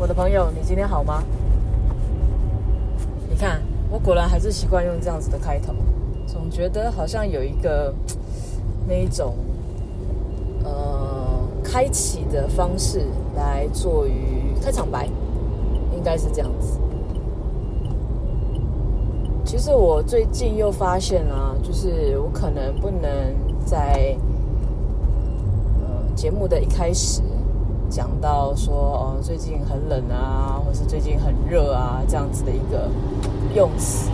我的朋友，你今天好吗？你看，我果然还是习惯用这样子的开头，总觉得好像有一个 那一种呃开启的方式来做于开场白，应该是这样子。其实我最近又发现啊，就是我可能不能在呃节目的一开始。讲到说哦，最近很冷啊，或是最近很热啊，这样子的一个用词，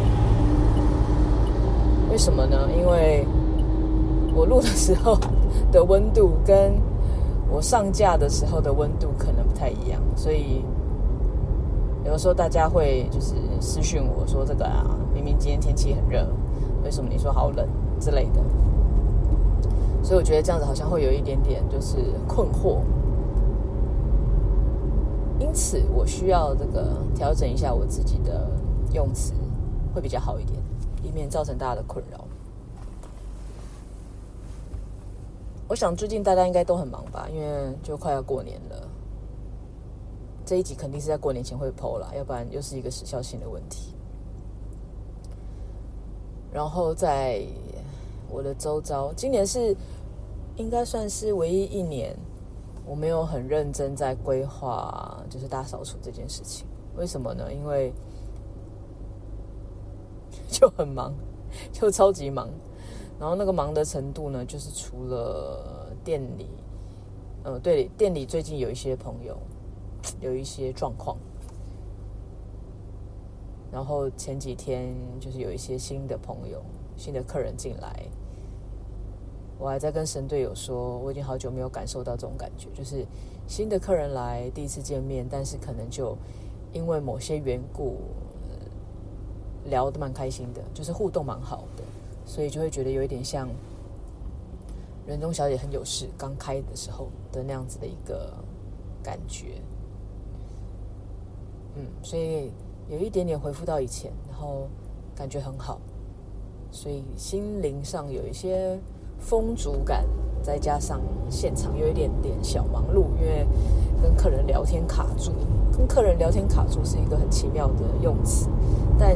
为什么呢？因为我录的时候的温度跟我上架的时候的温度可能不太一样，所以有的时候大家会就是私讯我说这个啊，明明今天天气很热，为什么你说好冷之类的？所以我觉得这样子好像会有一点点就是困惑。因此，我需要这个调整一下我自己的用词，会比较好一点，以免造成大家的困扰。我想最近大家应该都很忙吧，因为就快要过年了。这一集肯定是在过年前会 PO 啦，要不然又是一个时效性的问题。然后在我的周遭，今年是应该算是唯一一年。我没有很认真在规划，就是大扫除这件事情。为什么呢？因为就很忙，就超级忙。然后那个忙的程度呢，就是除了店里，呃，对，店里最近有一些朋友 有一些状况，然后前几天就是有一些新的朋友、新的客人进来。我还在跟神队友说，我已经好久没有感受到这种感觉，就是新的客人来第一次见面，但是可能就因为某些缘故，聊得蛮开心的，就是互动蛮好的，所以就会觉得有一点像人中小姐很有事刚开的时候的那样子的一个感觉。嗯，所以有一点点恢复到以前，然后感觉很好，所以心灵上有一些。风阻感，再加上现场有一点点小忙碌，因为跟客人聊天卡住。跟客人聊天卡住是一个很奇妙的用词，但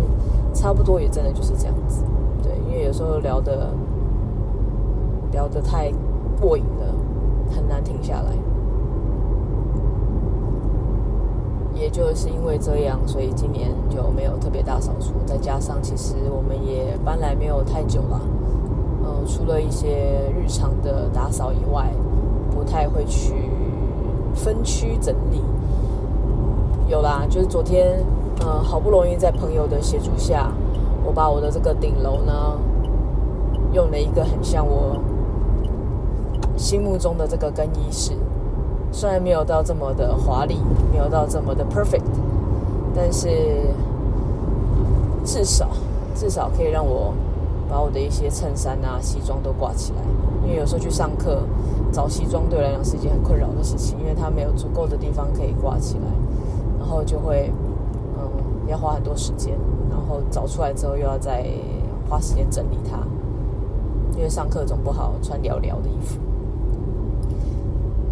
差不多也真的就是这样子。对，因为有时候聊得聊得太过瘾了，很难停下来。也就是因为这样，所以今年就没有特别大扫除。再加上，其实我们也搬来没有太久了。除了一些日常的打扫以外，不太会去分区整理。有啦，就是昨天，呃，好不容易在朋友的协助下，我把我的这个顶楼呢，用了一个很像我心目中的这个更衣室，虽然没有到这么的华丽，没有到这么的 perfect，但是至少至少可以让我。把我的一些衬衫啊、西装都挂起来，因为有时候去上课找西装对我来讲是一件很困扰的事情，因为它没有足够的地方可以挂起来，然后就会嗯要花很多时间，然后找出来之后又要再花时间整理它，因为上课总不好穿寥寥的衣服，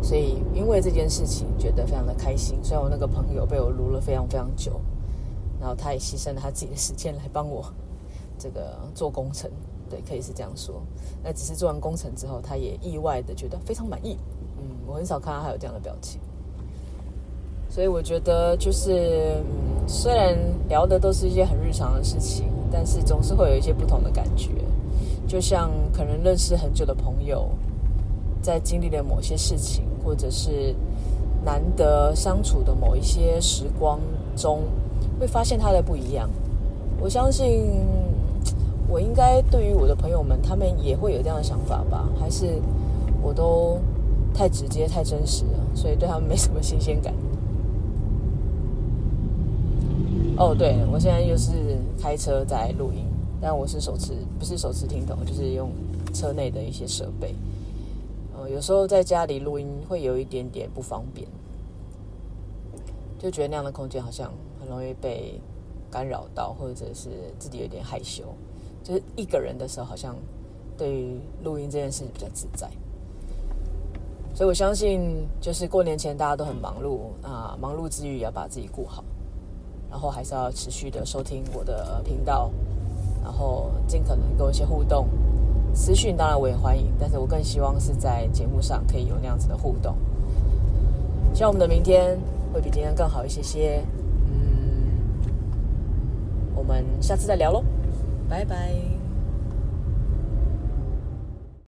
所以因为这件事情觉得非常的开心。虽然我那个朋友被我撸了非常非常久，然后他也牺牲了他自己的时间来帮我。这个做工程，对，可以是这样说。那只是做完工程之后，他也意外的觉得非常满意。嗯，我很少看到他有这样的表情。所以我觉得，就是、嗯、虽然聊的都是一些很日常的事情，但是总是会有一些不同的感觉。就像可能认识很久的朋友，在经历了某些事情，或者是难得相处的某一些时光中，会发现他的不一样。我相信。我应该对于我的朋友们，他们也会有这样的想法吧？还是我都太直接、太真实了，所以对他们没什么新鲜感？哦，对，我现在又是开车在录音，但我是手持，不是手持听筒，就是用车内的一些设备。呃，有时候在家里录音会有一点点不方便，就觉得那样的空间好像很容易被干扰到，或者是自己有点害羞。就是一个人的时候，好像对于录音这件事比较自在，所以我相信，就是过年前大家都很忙碌啊，忙碌之余也要把自己顾好，然后还是要持续的收听我的频道，然后尽可能跟一些互动。私讯当然我也欢迎，但是我更希望是在节目上可以有那样子的互动。希望我们的明天会比今天更好一些些。嗯，我们下次再聊喽，拜拜。